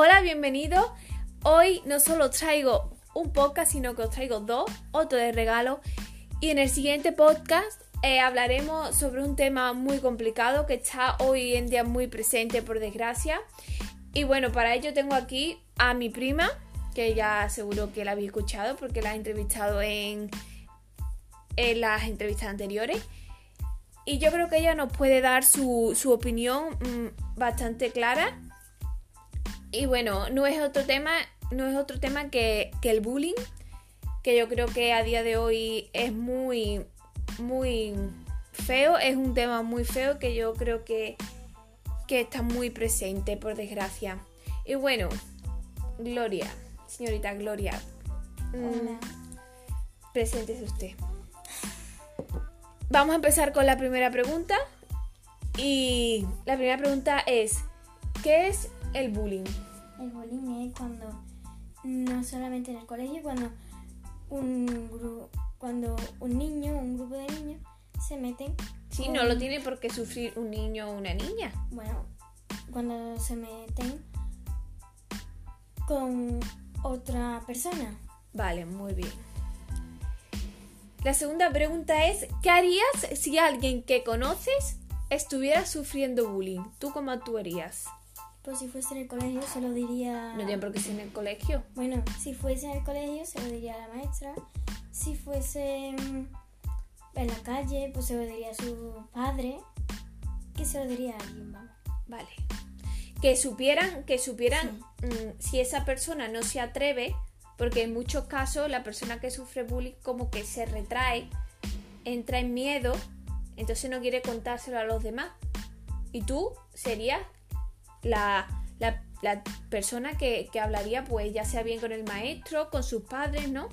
Hola, bienvenido. Hoy no solo traigo un podcast, sino que os traigo dos, otro de regalo. Y en el siguiente podcast eh, hablaremos sobre un tema muy complicado que está hoy en día muy presente, por desgracia. Y bueno, para ello tengo aquí a mi prima, que ya seguro que la habéis escuchado porque la he entrevistado en, las entrevistas anteriores. Y yo creo que ella nos puede dar su, su opinión mm, bastante clara. Y bueno, no es otro tema, no es otro tema que, que el bullying, que yo creo que a día de hoy es muy, muy feo, es un tema muy feo que yo creo que, que está muy presente, por desgracia. Y bueno, Gloria, señorita Gloria, Hola. preséntese usted. Vamos a empezar con la primera pregunta. Y la primera pregunta es, ¿qué es el bullying? El bullying es cuando, no solamente en el colegio, cuando un, gru- cuando un niño o un grupo de niños se meten. Sí, con- no lo tiene por qué sufrir un niño o una niña. Bueno, cuando se meten con otra persona. Vale, muy bien. La segunda pregunta es, ¿qué harías si alguien que conoces estuviera sufriendo bullying? ¿Tú cómo actuarías? Pues si fuese en el colegio se lo diría... No tiene por qué ser en el colegio. Bueno, si fuese en el colegio se lo diría a la maestra. Si fuese mm, en la calle, pues se lo diría a su padre. Que se lo diría a alguien, vamos. Vale. Que supieran, que supieran mm, si esa persona no se atreve, porque en muchos casos la persona que sufre bullying como que se retrae, entra en miedo, entonces no quiere contárselo a los demás. Y tú serías la, la- la persona que, que hablaría, pues ya sea bien con el maestro, con sus padres, ¿no?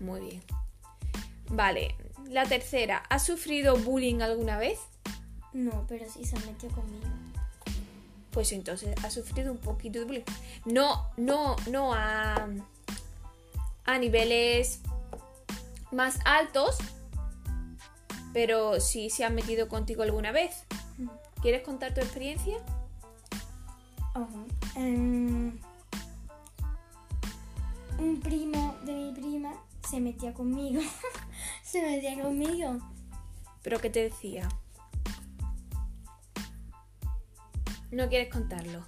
Muy bien. Vale, la tercera, ¿has sufrido bullying alguna vez? No, pero sí se han metido conmigo. pues entonces ha sufrido un poquito de bullying. No, no, no a, a niveles más altos, pero sí se han metido contigo alguna vez. ¿Quieres contar tu experiencia? Em, un primo de mi prima se metía conmigo. se metía conmigo. ¿Pero qué te decía? ¿No quieres contarlo?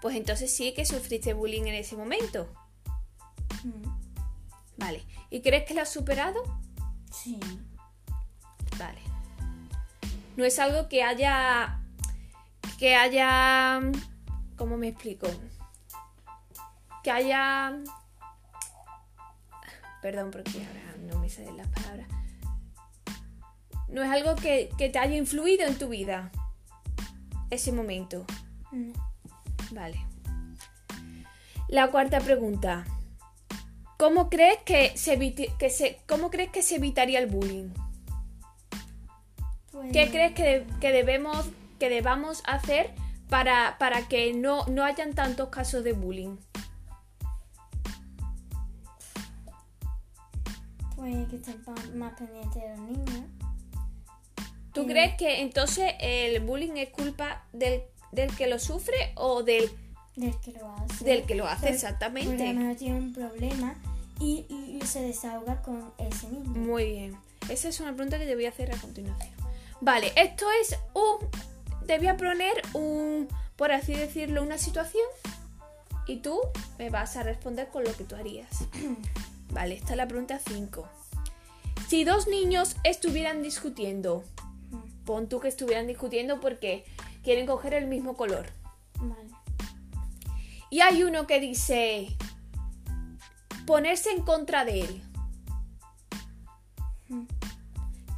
Pues entonces sí que sufriste bullying en ese momento. Mm, Vale. ¿Y crees que lo has superado? Sí. Vale. No es algo que haya. que haya. ¿Cómo me explico? Que haya. Perdón, porque ahora no me salen las palabras. No es algo que, que te haya influido en tu vida. Ese momento. No. Vale. La cuarta pregunta. ¿Cómo crees que se, que se, ¿cómo crees que se evitaría el bullying? ¿Qué crees que, de- que debemos que debamos hacer para, para que no, no hayan tantos casos de bullying? Pues que estén pa- más pendientes de los niños. ¿Tú Eh. crees que entonces el bullying es culpa del, del que lo sufre o del, Del que lo hace. del que lo hace exactamente? Porque tiene un problema y, y se desahoga con ese niño. Muy bien. Esa es una pregunta que te voy a hacer a continuación. Vale, esto es un... Te voy a poner un, por así decirlo, una situación y tú me vas a responder con lo que tú harías. Vale, esta es la pregunta 5. Si dos niños estuvieran discutiendo, pon tú que estuvieran discutiendo porque quieren coger el mismo color. Vale. Y hay uno que dice ponerse en contra de él. Mm.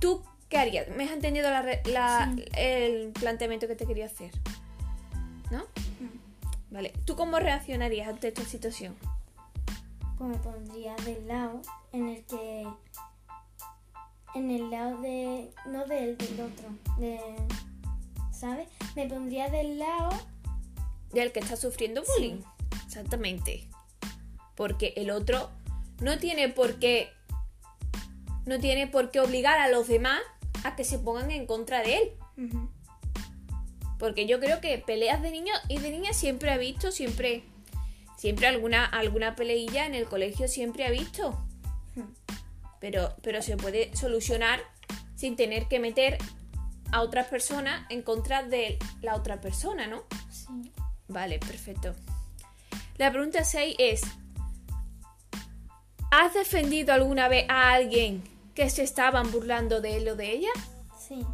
¿Tú qué harías? ¿Me has entendido la re- la- Sí. el planteamiento que te quería hacer? ¿No? Mm. Vale. ¿Tú cómo reaccionarías ante esta situación? Pues me pondría del lado en el que. En el lado de. No del, del otro. De. ¿Sabes? Me pondría del lado. Del que está sufriendo bullying. Exactamente. Porque el otro no tiene por qué. No tiene por qué obligar a los demás a que se pongan en contra de él. Porque yo creo que peleas de niños y de niñas siempre he visto, siempre Siempre alguna, alguna peleilla en el colegio siempre ha visto. Pero, pero se puede solucionar sin tener que meter a otras personas en contra de la otra persona, ¿no? Sí. Vale, perfecto. La pregunta 6 es, ¿has defendido alguna vez a alguien que se estaban burlando de él o de ella? Sí.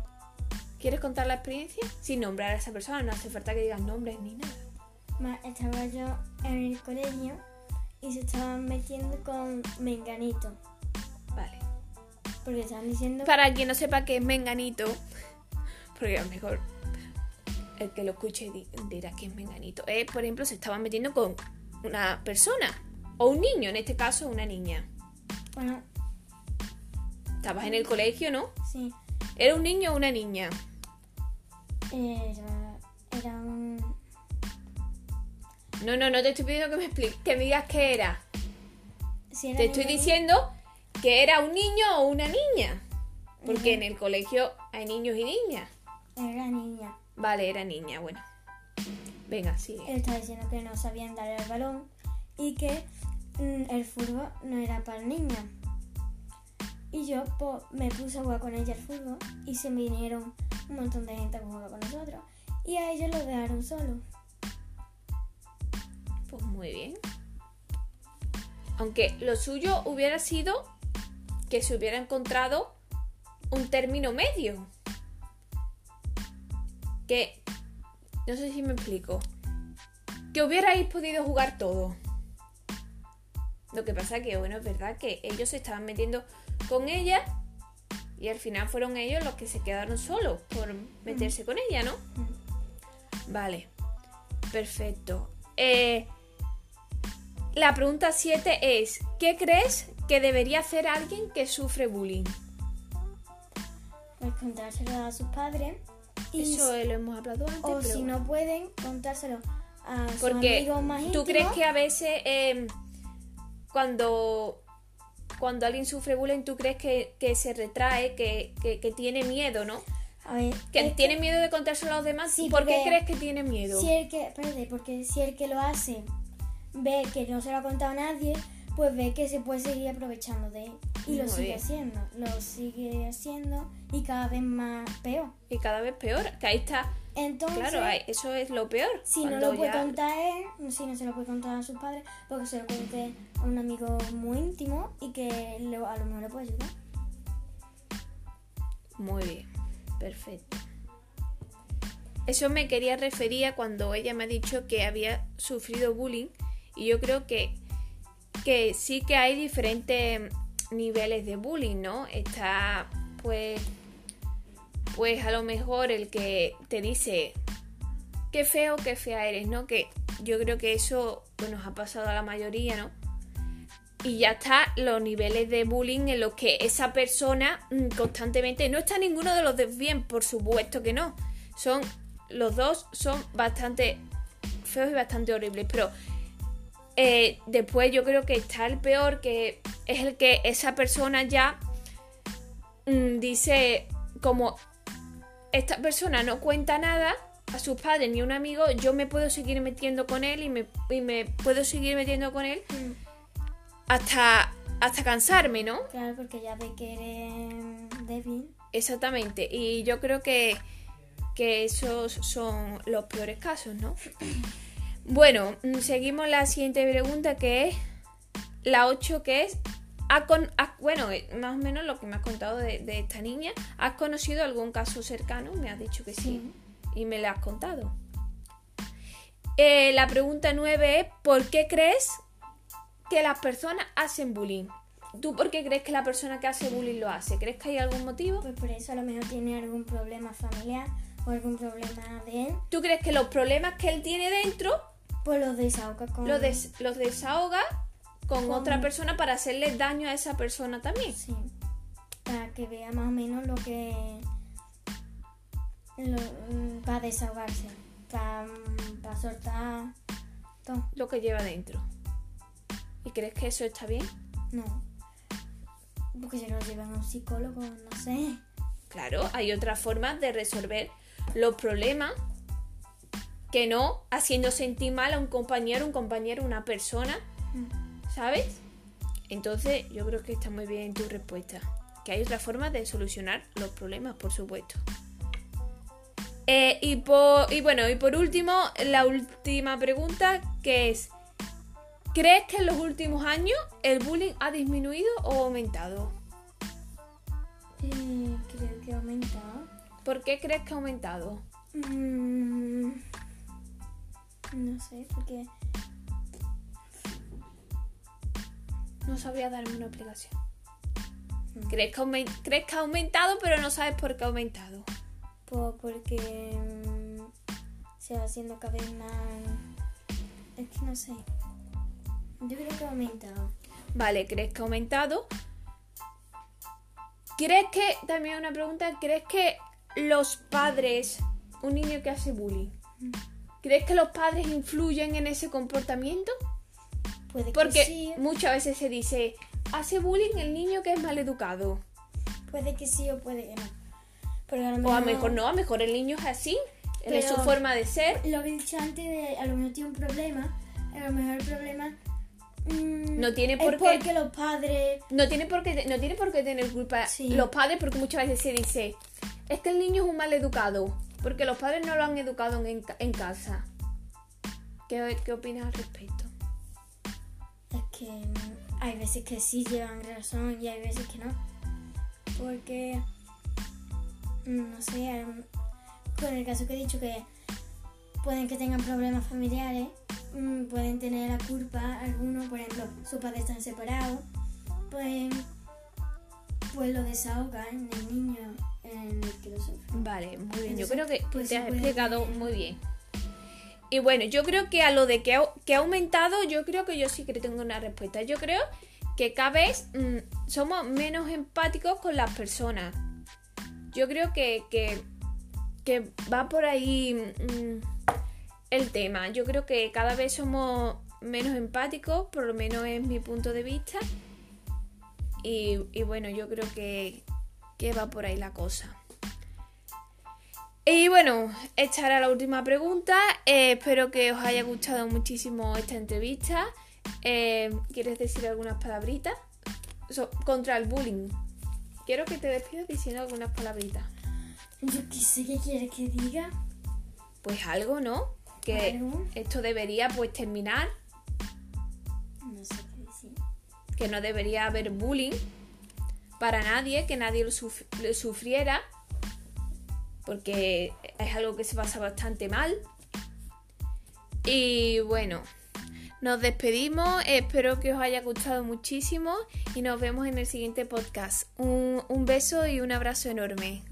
¿Quieres contar la experiencia? Sin nombrar a esa persona, no hace falta que digas nombres ni nada. Ma- Estaba yo en el colegio y se estaban metiendo con Menganito. Vale. Porque estaban diciendo. Para quien no sepa qué es Menganito, porque a lo mejor el que lo escuche di- dirá que es Menganito. Eh, por ejemplo, se estaban metiendo con una persona o un niño, en este caso una niña. Bueno, Estabas en el colegio, ¿no? sí. ¿Era un niño o una niña? Era, era un. No, no, no te estoy pidiendo que me expliques, que me digas qué era. Te estoy diciendo que era un niño o una niña. Porque en el colegio hay niños y niñas. Era niña. Vale, era niña, bueno. Venga, sigue. Él estaba diciendo que no sabían dar el balón y que mm, el fútbol no era para niñas. Y yo po, me puse a jugar con ella al fútbol y se vinieron un montón de gente a jugar con nosotros. Y a ellos los dejaron solos. Pues muy bien. Aunque lo suyo hubiera sido que se hubiera encontrado un término medio. Que, no sé si me explico. Que hubierais podido jugar todo. Lo que pasa que, bueno, es verdad que ellos se estaban metiendo con ella y al final fueron ellos los que se quedaron solos por meterse con ella, ¿no? Vale, perfecto. Eh, la pregunta 7 es, ¿qué crees que debería hacer alguien que sufre bullying? Pues contárselo a sus padres. Y Eso lo hemos hablado antes, o pero si no pueden, contárselo a sus porque amigos más tú íntimos. crees que a veces eh, cuando cuando alguien sufre bullying, tú crees que, que se retrae, que, que- que tiene miedo, ¿no? A ver, Que tiene miedo de contárselo a los demás. Sí, ¿Por qué crees que tiene miedo? Si el que, espérate, porque si el que lo hace ve que no se lo ha contado a nadie, pues ve que se puede seguir aprovechando de él. Y lo sigue bien. haciendo, lo sigue haciendo y cada vez más peor. Y cada vez peor, que ahí está. Entonces, Claro, eso es lo peor. si no lo puede ya- contar él, si no se lo puede contar a sus padres, porque se lo cuente a un amigo muy íntimo y que lo- a lo mejor le puede ayudar. Muy bien, perfecto. Eso me quería referir a cuando ella me ha dicho que había sufrido bullying y yo creo que, que sí que hay diferentes niveles de bullying, ¿no? Está pues pues a lo mejor el que te dice qué feo, qué fea eres, ¿no? Que yo creo que eso pues, nos ha pasado a la mayoría, ¿no? Y ya está los niveles de bullying en los que esa persona mm, constantemente no está ninguno de los dos bien, por supuesto que no. Son los dos son bastante feos y bastante horribles, pero eh, después yo creo que está el peor, que es el que esa persona ya mm, dice como esta persona no cuenta nada a sus padres ni a un amigo, yo me puedo seguir metiendo con él y me, y me puedo seguir metiendo con él hasta, hasta cansarme, ¿no? Claro, porque ya ve que eres débil. Exactamente. Y yo creo que, que esos son los peores casos, ¿no? Bueno, mm, seguimos la siguiente pregunta que es la 8 que es, ¿ha con- ha- bueno, eh, más o menos lo que me has contado de, de esta niña, ¿has conocido algún caso cercano? Me has dicho que sí, y me lo has contado. Eh, la pregunta 9 es, ¿por qué crees que las personas hacen bullying? ¿Tú por qué crees que la persona que hace bullying lo hace? ¿Crees que hay algún motivo? Pues por eso a lo mejor tiene algún problema familiar o algún problema de él. ¿Tú crees que los problemas que él tiene dentro Pues los desahoga con... los, des- los desahoga con, Con- otra persona para hacerle daño a esa persona también? Sí. Para que vea más o menos lo que lo, mm, va a desahogarse. Para, para soltar todo. Lo que lleva dentro. ¿Y crees que eso está bien? No. Porque se lo llevan a un psicólogo, no sé. Claro, hay otras formas de resolver los problemas que no haciendo sentir mal a un compañero, un compañero, una persona, ¿sabes? Entonces yo creo que está muy bien tu respuesta. Que hay otra forma de solucionar los problemas, por supuesto. Eh, y, por, y bueno, y por último, la última pregunta que es, ¿crees que en los últimos años el bullying ha disminuido o aumentado? Eh, creo que ha aumentado. ¿Por qué crees que ha aumentado? Mm, no sé, porque No sabría darme una explicación. ¿Crees que, aumen- crees que ha aumentado, pero no sabes por qué ha aumentado? pues porque mm, se va haciendo cada vez más. Es que no sé. Yo creo que ha aumentado. Vale, ¿crees que ha aumentado? ¿Crees que, también una pregunta, ¿crees que los padres, un niño que hace bullying, ¿crees que los padres influyen en ese comportamiento? Puede que Porque sí, muchas veces se dice, hace bullying el niño que es mal educado. puede que sí o puede que no. Porque a lo O a lo mejor no, a lo mejor el niño es así, él es su forma de ser. Lo que he dicho antes de a lo mejor tiene un problema. A lo mejor el problema. mm, No tiene es por qué- porque los padres. No tiene por qué, no tiene por qué tener culpa Sí. los padres porque muchas veces se dice, es que el niño es un mal educado, porque los padres no lo han educado en, en casa. ¿Qué, ¿Qué opinas al respecto? Que hay veces que sí llevan razón y hay veces que no. Porque, mm, no sé, con el caso que he dicho que pueden que tengan problemas familiares, mm, pueden tener la culpa algunos, por ejemplo, sus padres están separados, pues, pues lo desahogan el niño en el que lo sufre. Vale, muy bien. Yo creo que pues te has explicado tener- muy bien. Y bueno, yo creo que a lo de que ha, que ha aumentado, yo creo que yo sí que tengo una respuesta. Yo creo que cada vez mm, somos menos empáticos con las personas. Yo creo que, que, va por ahí mm, el tema. Yo creo que cada vez somos menos empáticos, por lo menos es mi punto de vista. Y, y bueno, yo creo que, que va por ahí la cosa. Y bueno, esta era la última pregunta. Eh, espero que os haya gustado muchísimo esta entrevista. Eh, ¿Quieres decir algunas palabritas? So- contra el bullying. Quiero que te despidas diciendo algunas palabritas. Yo qué sé qué quieres que diga. Pues algo, ¿no? Que Algo. esto debería pues terminar, No sé qué decir. que no debería haber bullying para nadie, que nadie lo, suf- lo sufriera, porque es algo que se pasa bastante mal. Y bueno, nos despedimos, espero que os haya gustado muchísimo y nos vemos en el siguiente podcast. Un, un beso y un abrazo enorme.